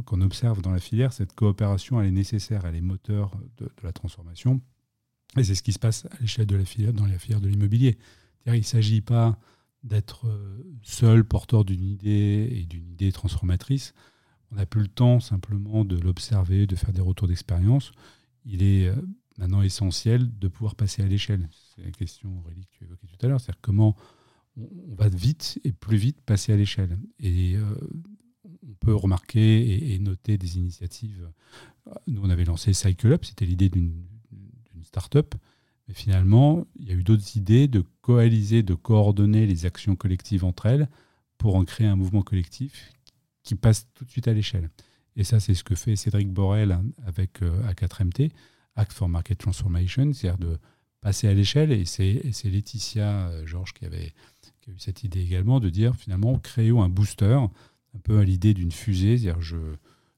Qu'on observe dans la filière, cette coopération, elle est nécessaire, elle est moteur de, la transformation. Et c'est ce qui se passe à l'échelle de la filière, dans la filière de l'immobilier. Il ne s'agit pas d'être euh, seul porteur d'une idée et d'une idée transformatrice. On n'a plus le temps simplement de l'observer, de faire des retours d'expérience. Il est euh, maintenant essentiel de pouvoir passer à l'échelle. C'est la question, Aurélie, que tu évoquais tout à l'heure. C'est-à-dire comment on va vite et plus vite passer à l'échelle. Et euh, peut remarquer et, noter des initiatives. Nous, on avait lancé Cycle Up, c'était l'idée d'une start-up. Mais finalement, il y a eu d'autres idées de coaliser, de coordonner les actions collectives entre elles pour en créer un mouvement collectif qui passe tout de suite à l'échelle. Et ça, c'est ce que fait Cédric Borel avec euh, A4MT, Act for Market Transformation, c'est-à-dire de passer à l'échelle. Et c'est Laetitia euh, Georges qui avait eu cette idée également de dire finalement créons un booster un peu à l'idée d'une fusée, c'est-à-dire je,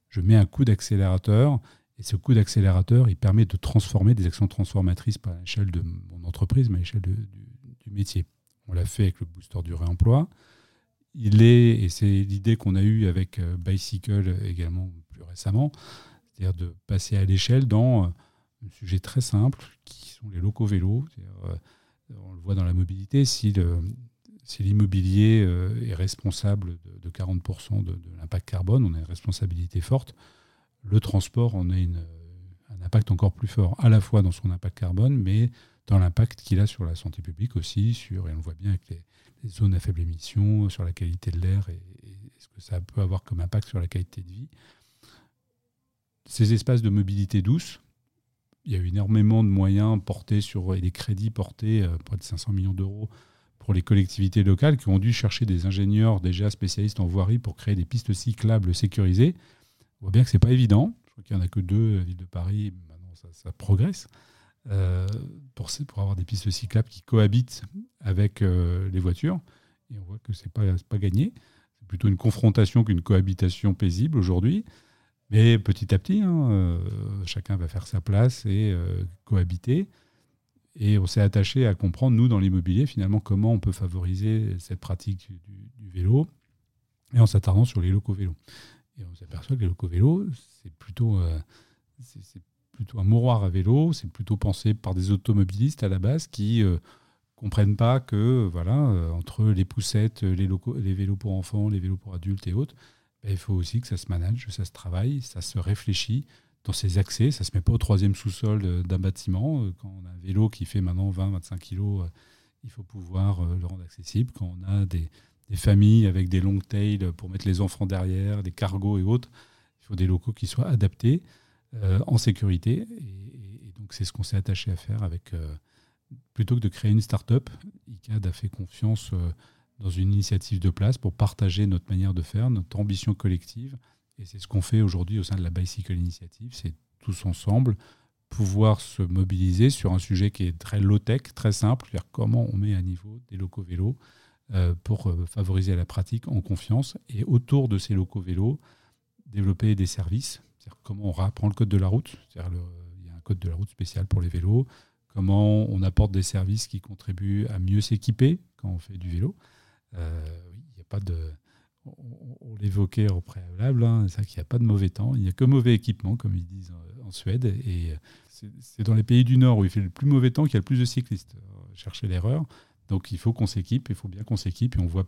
je mets un coup d'accélérateur et ce coup d'accélérateur, il permet de transformer des actions transformatrices pas à l'échelle de mon entreprise, mais à l'échelle du, du, métier. On l'a fait avec le booster du réemploi. Il est, et c'est l'idée qu'on a eue avec euh, Bicycle également plus récemment, c'est-à-dire de passer à l'échelle dans euh, un sujet très simple qui sont les locaux vélos. Euh, on le voit dans la mobilité, si le, si l'immobilier euh, est responsable de, 40% de, l'impact carbone, on a une responsabilité forte. Le transport en a un impact encore plus fort, à la fois dans son impact carbone, mais dans l'impact qu'il a sur la santé publique aussi, sur, et on le voit bien avec les, zones à faible émission, sur la qualité de l'air et, ce que ça peut avoir comme impact sur la qualité de vie. Ces espaces de mobilité douce, il y a eu énormément de moyens portés sur, et des crédits portés, euh, près de 500 millions d'euros, pour les collectivités locales qui ont dû chercher des ingénieurs déjà spécialistes en voirie pour créer des pistes cyclables sécurisées. On voit bien que ce n'est pas évident. Je crois qu'il n'y en a que deux, la ville de Paris, maintenant ça, progresse, euh, pour, avoir des pistes cyclables qui cohabitent avec euh, les voitures. Et on voit que ce n'est pas, pas gagné. C'est plutôt une confrontation qu'une cohabitation paisible aujourd'hui. Mais petit à petit, hein, euh, chacun va faire sa place et cohabiter. Et on s'est attaché à comprendre, nous, dans l'immobilier, finalement, comment on peut favoriser cette pratique du, vélo, et en s'attardant sur les locaux vélos. Et on s'aperçoit que les locaux vélos, c'est plutôt, euh, plutôt un mouroir à vélo, c'est plutôt pensé par des automobilistes à la base qui ne euh, comprennent pas que, voilà, euh, entre les poussettes, les, locaux, les vélos pour enfants, les vélos pour adultes et autres, ben, il faut aussi que ça se manage, ça se travaille, ça se réfléchit dans ses accès. Ça ne se met pas au troisième sous-sol d'un bâtiment. Euh, quand on a un vélo qui fait maintenant 20-25 kg, euh, il faut pouvoir euh, le rendre accessible. Quand on a des, familles avec des long tails pour mettre les enfants derrière, des cargos et autres, il faut des locaux qui soient adaptés en sécurité. Et, donc c'est ce qu'on s'est attaché à faire avec plutôt que de créer une start-up, ICAD a fait confiance dans une initiative de place pour partager notre manière de faire, notre ambition collective et c'est ce qu'on fait aujourd'hui au sein de la Bicycle Initiative, c'est tous ensemble pouvoir se mobiliser sur un sujet qui est très low-tech, très simple, c'est-à-dire comment on met à niveau des locaux vélos euh, pour euh, favoriser la pratique en confiance et autour de ces locaux vélos, développer des services, c'est-à-dire comment on reprend le code de la route, c'est-à-dire il y a un code de la route spécial pour les vélos, comment on apporte des services qui contribuent à mieux s'équiper quand on fait du vélo. Euh, il n'y a pas de on, l'évoquait au préalable, hein, c'est qu'il n'y a pas de mauvais temps, il n'y a que mauvais équipement, comme ils disent en, Suède. Et c'est dans les pays du Nord où il fait le plus mauvais temps qu'il y a le plus de cyclistes. chercher l'erreur. Donc il faut qu'on s'équipe, il faut bien qu'on s'équipe. Et on voit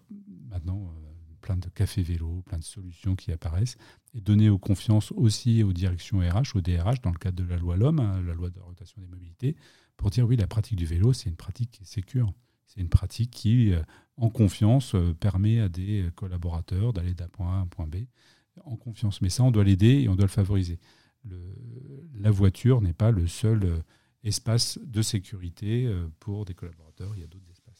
maintenant euh, plein de cafés vélos, plein de solutions qui apparaissent. Et donner aux confiance aussi aux directions RH, aux DRH, dans le cadre de la loi LOM, hein, la loi de rotation des mobilités, pour dire oui, la pratique du vélo, c'est une pratique qui est sécure. C'est une pratique qui, euh, en confiance, euh, permet à des collaborateurs d'aller d'un point A à un point B en confiance. Mais ça, on doit l'aider et on doit le favoriser. la voiture n'est pas le seul euh, espace de sécurité pour des collaborateurs. Il y a d'autres